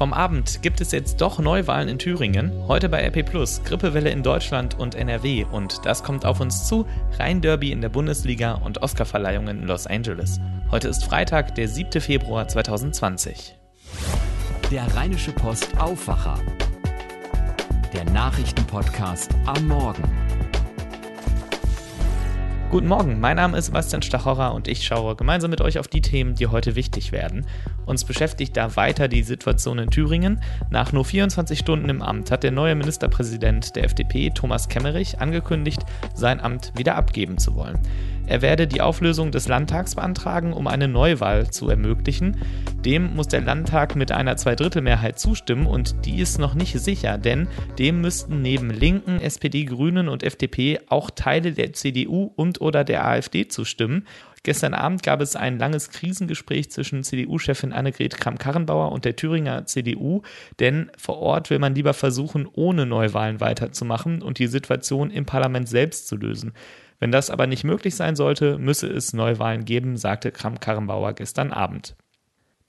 Vom Abend gibt es jetzt doch Neuwahlen in Thüringen. Heute bei RP Plus, Grippewelle in Deutschland und NRW. Und das kommt auf uns zu. Rhein-Derby in der Bundesliga und Oscarverleihungen in Los Angeles. Heute ist Freitag, der 7. Februar 2020. Der Rheinische Post Aufwacher. Der Nachrichtenpodcast am Morgen. Guten Morgen, mein Name ist Sebastian Stachorer und ich schaue gemeinsam mit euch auf die Themen, die heute wichtig werden. Uns beschäftigt da weiter die Situation in Thüringen. Nach nur 24 Stunden im Amt hat der neue Ministerpräsident der FDP, Thomas Kemmerich, angekündigt, sein Amt wieder abgeben zu wollen. Er werde die Auflösung des Landtags beantragen, um eine Neuwahl zu ermöglichen. Dem muss der Landtag mit einer Zweidrittelmehrheit zustimmen und die ist noch nicht sicher, denn dem müssten neben Linken, SPD, Grünen und FDP auch Teile der CDU und oder der AfD zustimmen. Gestern Abend gab es ein langes Krisengespräch zwischen CDU-Chefin Annegret Kramp-Karrenbauer und der Thüringer CDU, denn vor Ort will man lieber versuchen, ohne Neuwahlen weiterzumachen und die Situation im Parlament selbst zu lösen. Wenn das aber nicht möglich sein sollte, müsse es Neuwahlen geben, sagte Kramp-Karrenbauer gestern Abend.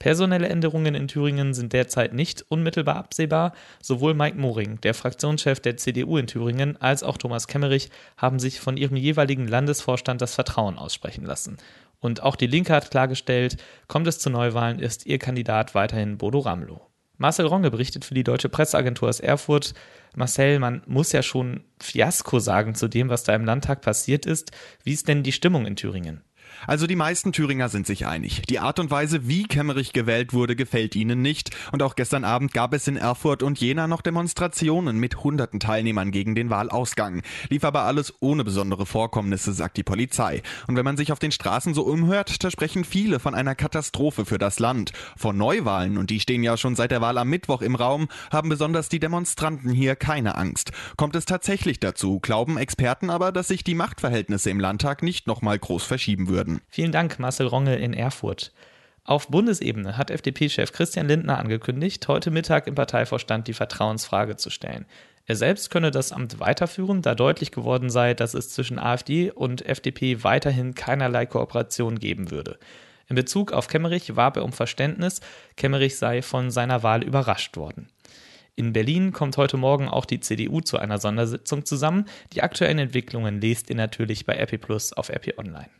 Personelle Änderungen in Thüringen sind derzeit nicht unmittelbar absehbar. Sowohl Mike Moring, der Fraktionschef der CDU in Thüringen, als auch Thomas Kemmerich haben sich von ihrem jeweiligen Landesvorstand das Vertrauen aussprechen lassen. Und auch die Linke hat klargestellt, kommt es zu Neuwahlen, ist ihr Kandidat weiterhin Bodo Ramelow. Marcel Ronge berichtet für die Deutsche Presseagentur aus Erfurt. Marcel, man muss ja schon Fiasko sagen zu dem, was da im Landtag passiert ist. Wie ist denn die Stimmung in Thüringen? Also die meisten Thüringer sind sich einig. Die Art und Weise, wie Kemmerich gewählt wurde, gefällt ihnen nicht. Und auch gestern Abend gab es in Erfurt und Jena noch Demonstrationen mit hunderten Teilnehmern gegen den Wahlausgang. Lief aber alles ohne besondere Vorkommnisse, sagt die Polizei. Und wenn man sich auf den Straßen so umhört, da sprechen viele von einer Katastrophe für das Land. Vor Neuwahlen, und die stehen ja schon seit der Wahl am Mittwoch im Raum, haben besonders die Demonstranten hier keine Angst. Kommt es tatsächlich dazu, glauben Experten aber, dass sich die Machtverhältnisse im Landtag nicht nochmal groß verschieben würden werden. Vielen Dank, Marcel Ronge in Erfurt. Auf Bundesebene hat FDP-Chef Christian Lindner angekündigt, heute Mittag im Parteivorstand die Vertrauensfrage zu stellen. Er selbst könne das Amt weiterführen, da deutlich geworden sei, dass es zwischen AfD und FDP weiterhin keinerlei Kooperation geben würde. In Bezug auf Kemmerich warb er um Verständnis, Kemmerich sei von seiner Wahl überrascht worden. In Berlin kommt heute Morgen auch die CDU zu einer Sondersitzung zusammen. Die aktuellen Entwicklungen lest ihr natürlich bei RP Plus auf RP Online.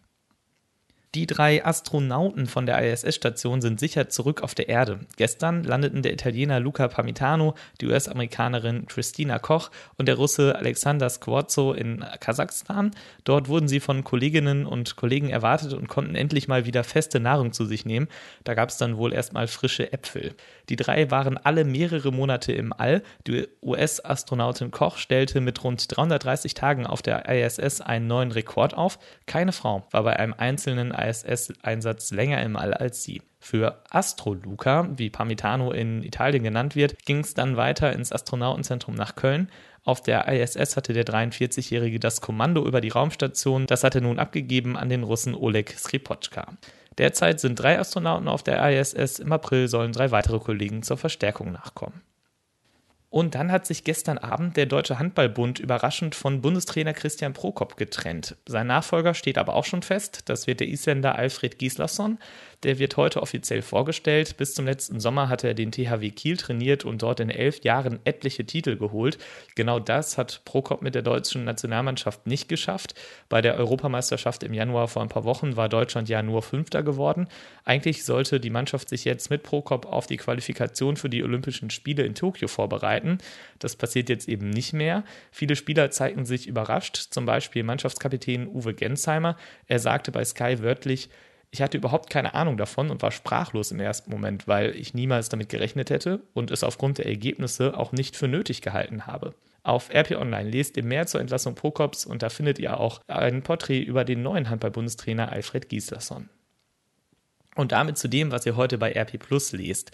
Die drei Astronauten von der ISS-Station sind sicher zurück auf der Erde. Gestern landeten der Italiener Luca Pamitano, die US-Amerikanerin Christina Koch und der Russe Alexander Squarzo in Kasachstan. Dort wurden sie von Kolleginnen und Kollegen erwartet und konnten endlich mal wieder feste Nahrung zu sich nehmen. Da gab es dann wohl erstmal frische Äpfel. Die drei waren alle mehrere Monate im All. Die US-Astronautin Koch stellte mit rund 330 Tagen auf der ISS einen neuen Rekord auf. Keine Frau war bei einem einzelnen ISS-Einsatz länger im All als sie. Für Astroluca, wie Parmitano in Italien genannt wird, ging es dann weiter ins Astronautenzentrum nach Köln. Auf der ISS hatte der 43-Jährige das Kommando über die Raumstation. Das hat er nun abgegeben an den Russen Oleg Skripotschka. Derzeit sind drei Astronauten auf der ISS. Im April sollen drei weitere Kollegen zur Verstärkung nachkommen. Und dann hat sich gestern Abend der Deutsche Handballbund überraschend von Bundestrainer Christian Prokop getrennt. Sein Nachfolger steht aber auch schon fest. Das wird der Isländer Alfred Gislason. Der wird heute offiziell vorgestellt. Bis zum letzten Sommer hat er den THW Kiel trainiert und dort in elf Jahren etliche Titel geholt. Genau das hat Prokop mit der deutschen Nationalmannschaft nicht geschafft. Bei der Europameisterschaft im Januar vor ein paar Wochen war Deutschland ja nur Fünfter geworden. Eigentlich sollte die Mannschaft sich jetzt mit Prokop auf die Qualifikation für die Olympischen Spiele in Tokio vorbereiten. Das passiert jetzt eben nicht mehr. Viele Spieler zeigten sich überrascht, zum Beispiel Mannschaftskapitän Uwe Gensheimer. Er sagte bei Sky wörtlich, ich hatte überhaupt keine Ahnung davon und war sprachlos im ersten Moment, weil ich niemals damit gerechnet hätte und es aufgrund der Ergebnisse auch nicht für nötig gehalten habe. Auf RP Online lest ihr mehr zur Entlassung Prokops und da findet ihr auch ein Porträt über den neuen Handball-Bundestrainer Alfred Gislason. Und damit zu dem, was ihr heute bei RP Plus lest.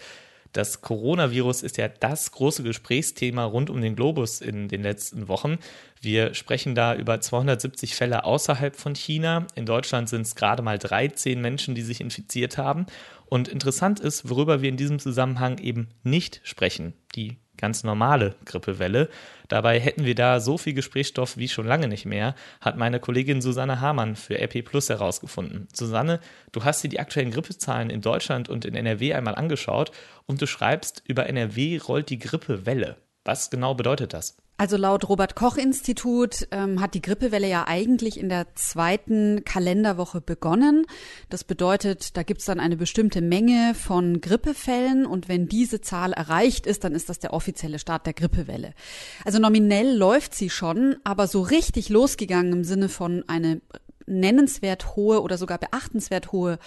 Das Coronavirus ist ja das große Gesprächsthema rund um den Globus in den letzten Wochen. Wir sprechen da über 270 Fälle außerhalb von China. In Deutschland sind es gerade mal 13 Menschen, die sich infiziert haben. Und interessant ist, worüber wir in diesem Zusammenhang eben nicht sprechen. Die ganz normale Grippewelle. Dabei hätten wir da so viel Gesprächsstoff wie schon lange nicht mehr, hat meine Kollegin Susanne Hamann für RP Plus herausgefunden. Susanne, du hast dir die aktuellen Grippezahlen in Deutschland und in NRW einmal angeschaut und du schreibst, über NRW rollt die Grippewelle. Was genau bedeutet das? Also laut Robert Koch Institut ähm, hat die Grippewelle ja eigentlich in der zweiten Kalenderwoche begonnen. Das bedeutet, da gibt es dann eine bestimmte Menge von Grippefällen und wenn diese Zahl erreicht ist, dann ist das der offizielle Start der Grippewelle. Also nominell läuft sie schon, aber so richtig losgegangen im Sinne von eine nennenswert hohe oder sogar beachtenswert hohe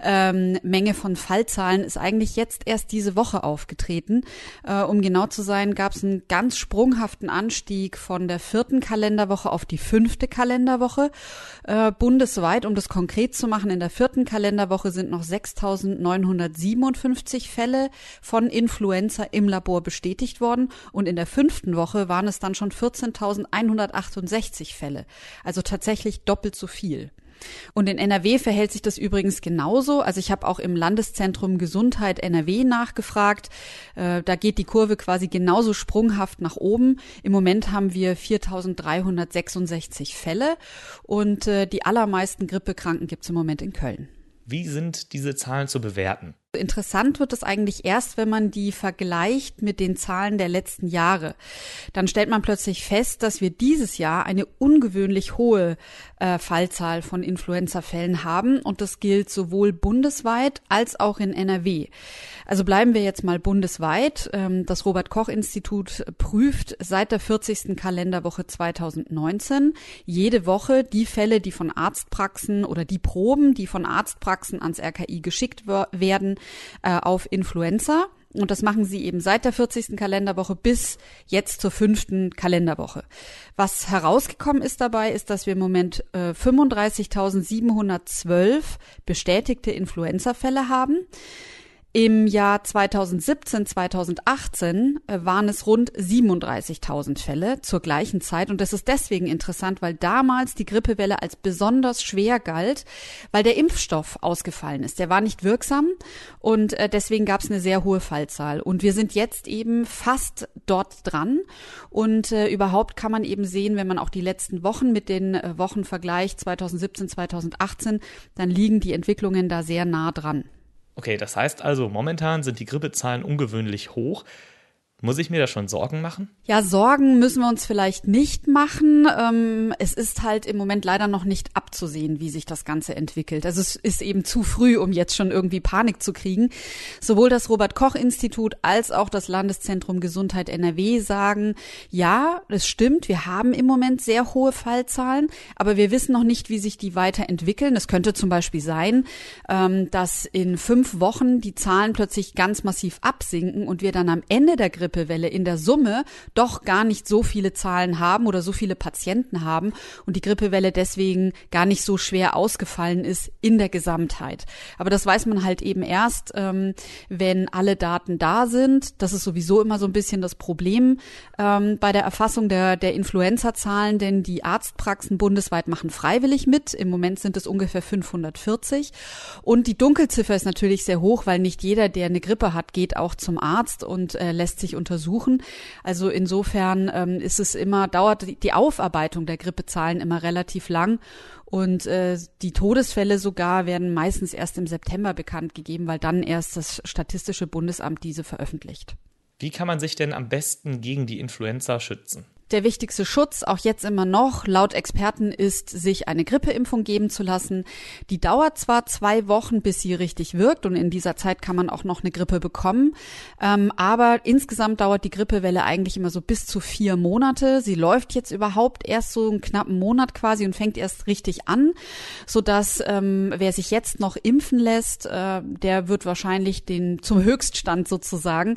ähm, Menge von Fallzahlen ist eigentlich jetzt erst diese Woche aufgetreten. Äh, um genau zu sein, gab es einen ganz sprunghaften Anstieg von der vierten Kalenderwoche auf die fünfte Kalenderwoche. Äh, bundesweit, um das konkret zu machen, in der vierten Kalenderwoche sind noch 6.957 Fälle von Influenza im Labor bestätigt worden und in der fünften Woche waren es dann schon 14.168 Fälle. Also tatsächlich doppelt so viel viel. Und in NRW verhält sich das übrigens genauso. Also ich habe auch im Landeszentrum Gesundheit NRW nachgefragt. Äh, da geht die Kurve quasi genauso sprunghaft nach oben. Im Moment haben wir 4.366 Fälle und äh, die allermeisten Grippekranken gibt es im Moment in Köln. Wie sind diese Zahlen zu bewerten? Interessant wird es eigentlich erst, wenn man die vergleicht mit den Zahlen der letzten Jahre. Dann stellt man plötzlich fest, dass wir dieses Jahr eine ungewöhnlich hohe äh, Fallzahl von Influenza-Fällen haben und das gilt sowohl bundesweit als auch in NRW. Also bleiben wir jetzt mal bundesweit. Ähm, das Robert Koch Institut prüft seit der 40. Kalenderwoche 2019 jede Woche die Fälle, die von Arztpraxen oder die Proben, die von Arztpraxen ans RKI geschickt werden, äh, auf Influenza. Und das machen sie eben seit der 40. Kalenderwoche bis jetzt zur fünften Kalenderwoche. Was herausgekommen ist dabei, ist, dass wir im Moment äh, 35.712 bestätigte Influenza-Fälle haben. Im Jahr 2017, 2018 äh, waren es rund 37.000 Fälle zur gleichen Zeit. Und das ist deswegen interessant, weil damals die Grippewelle als besonders schwer galt, weil der Impfstoff ausgefallen ist. Der war nicht wirksam und äh, deswegen gab es eine sehr hohe Fallzahl. Und wir sind jetzt eben fast dort dran. Und äh, überhaupt kann man eben sehen, wenn man auch die letzten Wochen mit den äh, Wochen vergleicht, 2017, 2018, dann liegen die Entwicklungen da sehr nah dran. Okay, das heißt also, momentan sind die Grippezahlen ungewöhnlich hoch. Muss ich mir da schon Sorgen machen? Ja, Sorgen müssen wir uns vielleicht nicht machen. Ähm, es ist halt im Moment leider noch nicht abzusehen, wie sich das Ganze entwickelt. Also es ist eben zu früh, um jetzt schon irgendwie Panik zu kriegen. Sowohl das Robert Koch Institut als auch das Landeszentrum Gesundheit NRW sagen, ja, es stimmt, wir haben im Moment sehr hohe Fallzahlen, aber wir wissen noch nicht, wie sich die weiterentwickeln. Es könnte zum Beispiel sein, ähm, dass in fünf Wochen die Zahlen plötzlich ganz massiv absinken und wir dann am Ende der Grippe Grippewelle in der Summe doch gar nicht so viele Zahlen haben oder so viele Patienten haben und die Grippewelle deswegen gar nicht so schwer ausgefallen ist in der Gesamtheit. Aber das weiß man halt eben erst, ähm, wenn alle Daten da sind. Das ist sowieso immer so ein bisschen das Problem ähm, bei der Erfassung der, der Influenza-Zahlen, denn die Arztpraxen bundesweit machen freiwillig mit. Im Moment sind es ungefähr 540. Und die Dunkelziffer ist natürlich sehr hoch, weil nicht jeder, der eine Grippe hat, geht auch zum Arzt und äh, lässt sich untersuchen. Also insofern ähm, ist es immer, dauert die Aufarbeitung der Grippezahlen immer relativ lang. Und äh, die Todesfälle sogar werden meistens erst im September bekannt gegeben, weil dann erst das Statistische Bundesamt diese veröffentlicht. Wie kann man sich denn am besten gegen die Influenza schützen? Der wichtigste Schutz, auch jetzt immer noch, laut Experten, ist, sich eine Grippeimpfung geben zu lassen. Die dauert zwar zwei Wochen, bis sie richtig wirkt und in dieser Zeit kann man auch noch eine Grippe bekommen, ähm, aber insgesamt dauert die Grippewelle eigentlich immer so bis zu vier Monate. Sie läuft jetzt überhaupt erst so einen knappen Monat quasi und fängt erst richtig an, sodass ähm, wer sich jetzt noch impfen lässt, äh, der wird wahrscheinlich den zum Höchststand sozusagen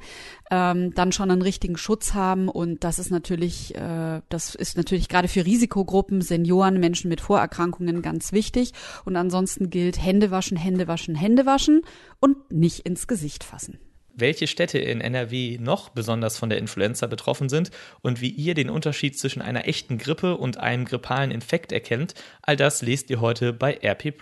ähm, dann schon einen richtigen Schutz haben und das ist natürlich äh, das ist natürlich gerade für Risikogruppen, Senioren, Menschen mit Vorerkrankungen ganz wichtig. Und ansonsten gilt Hände waschen, Hände waschen, Hände waschen und nicht ins Gesicht fassen welche Städte in NRW noch besonders von der Influenza betroffen sind und wie ihr den Unterschied zwischen einer echten Grippe und einem grippalen Infekt erkennt, all das lest ihr heute bei RP+.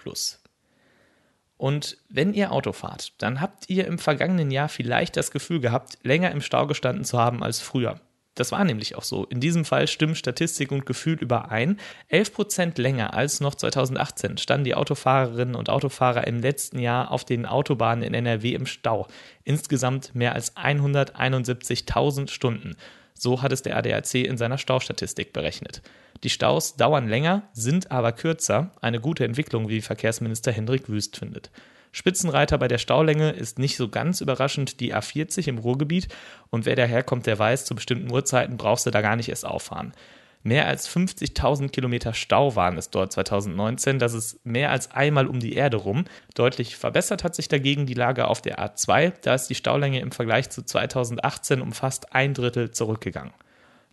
Und wenn ihr Auto fahrt, dann habt ihr im vergangenen Jahr vielleicht das Gefühl gehabt, länger im Stau gestanden zu haben als früher. Das war nämlich auch so. In diesem Fall stimmen Statistik und Gefühl überein. 11 Prozent länger als noch 2018 standen die Autofahrerinnen und Autofahrer im letzten Jahr auf den Autobahnen in NRW im Stau. Insgesamt mehr als 171.000 Stunden. So hat es der ADAC in seiner Staustatistik berechnet. Die Staus dauern länger, sind aber kürzer. Eine gute Entwicklung, wie Verkehrsminister Hendrik Wüst findet. Spitzenreiter bei der Staulänge ist nicht so ganz überraschend die A40 im Ruhrgebiet und wer daherkommt, der weiß, zu bestimmten Uhrzeiten brauchst du da gar nicht erst auffahren. Mehr als 50.000 Kilometer Stau waren es dort 2019. Das ist mehr als einmal um die Erde rum. Deutlich verbessert hat sich dagegen die Lage auf der A2. Da ist die Staulänge im Vergleich zu 2018 um fast ein Drittel zurückgegangen.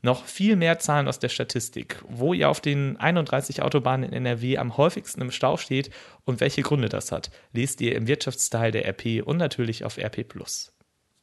Noch viel mehr Zahlen aus der Statistik, wo ihr auf den 31 Autobahnen in NRW am häufigsten im Stau steht und welche Gründe das hat, lest ihr im Wirtschaftsteil der RP und natürlich auf RP+.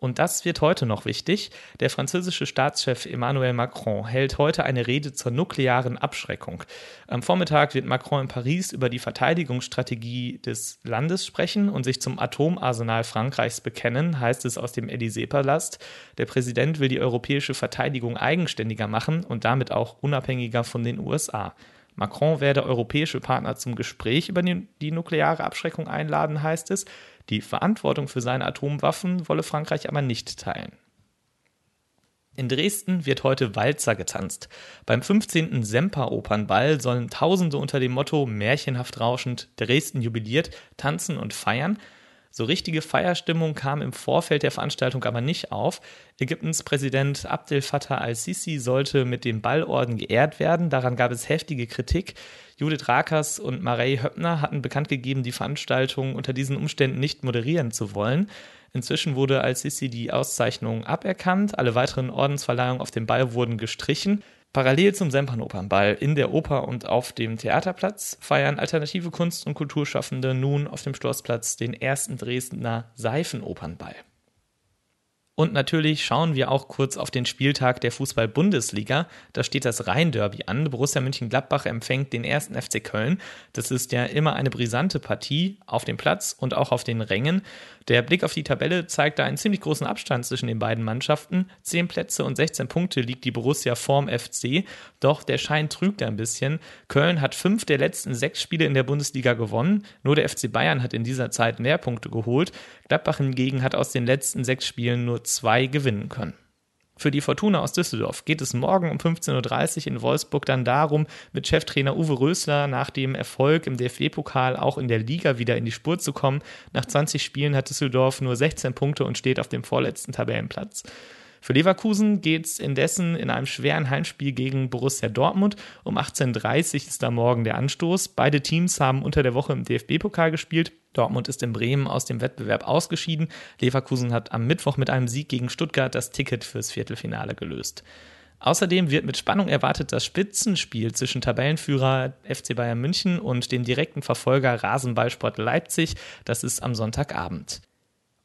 Und das wird heute noch wichtig. Der französische Staatschef Emmanuel Macron hält heute eine Rede zur nuklearen Abschreckung. Am Vormittag wird Macron in Paris über die Verteidigungsstrategie des Landes sprechen und sich zum Atomarsenal Frankreichs bekennen, heißt es aus dem Élysée-Palast. Der Präsident will die europäische Verteidigung eigenständiger machen und damit auch unabhängiger von den USA. Macron werde europäische Partner zum Gespräch über die nukleare Abschreckung einladen, heißt es. Die Verantwortung für seine Atomwaffen wolle Frankreich aber nicht teilen. In Dresden wird heute Walzer getanzt. Beim 15. Semper-Opernball sollen Tausende unter dem Motto märchenhaft rauschend Dresden jubiliert tanzen und feiern. So richtige Feierstimmung kam im Vorfeld der Veranstaltung aber nicht auf. Ägyptens Präsident Abdel Fattah al-Sisi sollte mit dem Ballorden geehrt werden. Daran gab es heftige Kritik. Judith Rakers und Marei Höppner hatten bekannt gegeben, die Veranstaltung unter diesen Umständen nicht moderieren zu wollen. Inzwischen wurde al-Sisi die Auszeichnung aberkannt. Alle weiteren Ordensverleihungen auf dem Ball wurden gestrichen. Parallel zum Sempernopernball in der Oper und auf dem Theaterplatz feiern alternative Kunst- und Kulturschaffende nun auf dem Schlossplatz den ersten Dresdner Seifenopernball. Und natürlich schauen wir auch kurz auf den Spieltag der Fußball-Bundesliga. Da steht das Rhein-Derby an. Borussia München-Gladbach empfängt den ersten FC Köln. Das ist ja immer eine brisante Partie auf dem Platz und auch auf den Rängen. Der Blick auf die Tabelle zeigt da einen ziemlich großen Abstand zwischen den beiden Mannschaften. Zehn Plätze und 16 Punkte liegt die Borussia vorm FC. Doch der Schein trügt ein bisschen. Köln hat fünf der letzten sechs Spiele in der Bundesliga gewonnen. Nur der FC Bayern hat in dieser Zeit mehr Punkte geholt. Gladbach hingegen hat aus den letzten sechs Spielen nur zwei gewinnen können. Für die Fortuna aus Düsseldorf geht es morgen um 15.30 Uhr in Wolfsburg dann darum, mit Cheftrainer Uwe Rösler nach dem Erfolg im DFB-Pokal auch in der Liga wieder in die Spur zu kommen. Nach 20 Spielen hat Düsseldorf nur 16 Punkte und steht auf dem vorletzten Tabellenplatz. Für Leverkusen geht es indessen in einem schweren Heimspiel gegen Borussia Dortmund. Um 18.30 Uhr ist da morgen der Anstoß. Beide Teams haben unter der Woche im DFB-Pokal gespielt. Dortmund ist in Bremen aus dem Wettbewerb ausgeschieden. Leverkusen hat am Mittwoch mit einem Sieg gegen Stuttgart das Ticket fürs Viertelfinale gelöst. Außerdem wird mit Spannung erwartet das Spitzenspiel zwischen Tabellenführer FC Bayern München und dem direkten Verfolger Rasenballsport Leipzig. Das ist am Sonntagabend.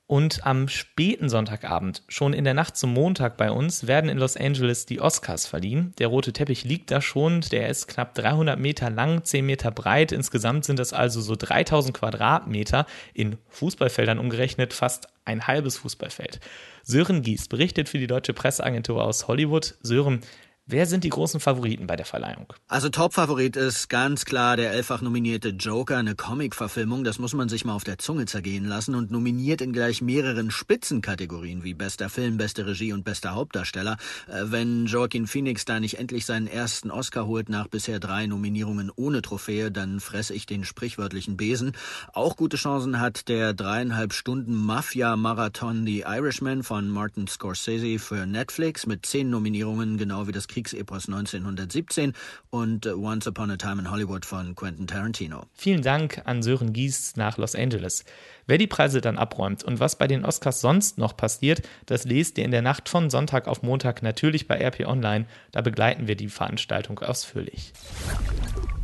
Und am späten Sonntagabend, schon in der Nacht zum Montag bei uns, werden in Los Angeles die Oscars verliehen. Der rote Teppich liegt da schon, der ist knapp 300 Meter lang, 10 Meter breit. Insgesamt sind das also so 3000 Quadratmeter, in Fußballfeldern umgerechnet fast ein halbes Fußballfeld. Sören Gies berichtet für die deutsche Presseagentur aus Hollywood. Sören, Wer sind die großen Favoriten bei der Verleihung? Also Topfavorit ist ganz klar der elffach nominierte Joker, eine Comic-Verfilmung. Das muss man sich mal auf der Zunge zergehen lassen und nominiert in gleich mehreren Spitzenkategorien wie bester Film, beste Regie und bester Hauptdarsteller. Äh, wenn Joaquin Phoenix da nicht endlich seinen ersten Oscar holt nach bisher drei Nominierungen ohne Trophäe, dann fresse ich den sprichwörtlichen Besen. Auch gute Chancen hat der dreieinhalb Stunden Mafia-Marathon The Irishman von Martin Scorsese für Netflix mit zehn Nominierungen, genau wie das Kriegsepos 1917 und äh, Once Upon a Time in Hollywood von Quentin Tarantino. Vielen Dank an Sören Gies nach Los Angeles. Wer die Preise dann abräumt und was bei den Oscars sonst noch passiert, das lest ihr in der Nacht von Sonntag auf Montag natürlich bei RP Online. Da begleiten wir die Veranstaltung ausführlich.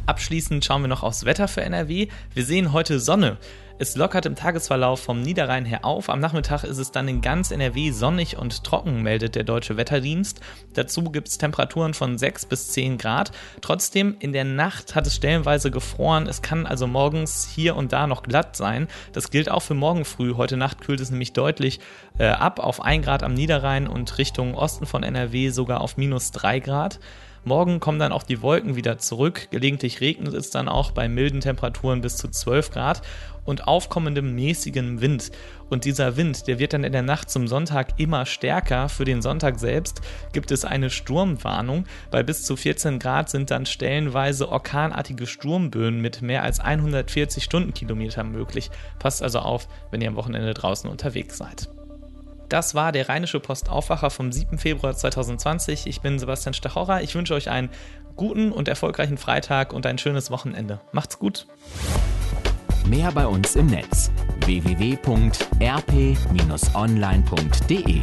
Abschließend schauen wir noch aufs Wetter für NRW. Wir sehen heute Sonne. Es lockert im Tagesverlauf vom Niederrhein her auf. Am Nachmittag ist es dann in ganz NRW sonnig und trocken, meldet der Deutsche Wetterdienst. Dazu gibt es Temperaturen von 6 bis 10 Grad. Trotzdem, in der Nacht hat es stellenweise gefroren. Es kann also morgens hier und da noch glatt sein. Das gilt auch für morgen früh. Heute Nacht kühlt es nämlich deutlich äh, ab auf 1 Grad am Niederrhein und Richtung Osten von NRW sogar auf minus 3 Grad. Morgen kommen dann auch die Wolken wieder zurück. Gelegentlich regnet es dann auch bei milden Temperaturen bis zu 12 Grad und aufkommendem mäßigem Wind. Und dieser Wind, der wird dann in der Nacht zum Sonntag immer stärker. Für den Sonntag selbst gibt es eine Sturmwarnung. Bei bis zu 14 Grad sind dann stellenweise orkanartige Sturmböen mit mehr als 140 Stundenkilometern möglich. Passt also auf, wenn ihr am Wochenende draußen unterwegs seid. Das war der Rheinische Post Aufwacher vom 7. Februar 2020. Ich bin Sebastian Stachorra. Ich wünsche euch einen guten und erfolgreichen Freitag und ein schönes Wochenende. Macht's gut. Mehr bei uns im Netz www.rp-online.de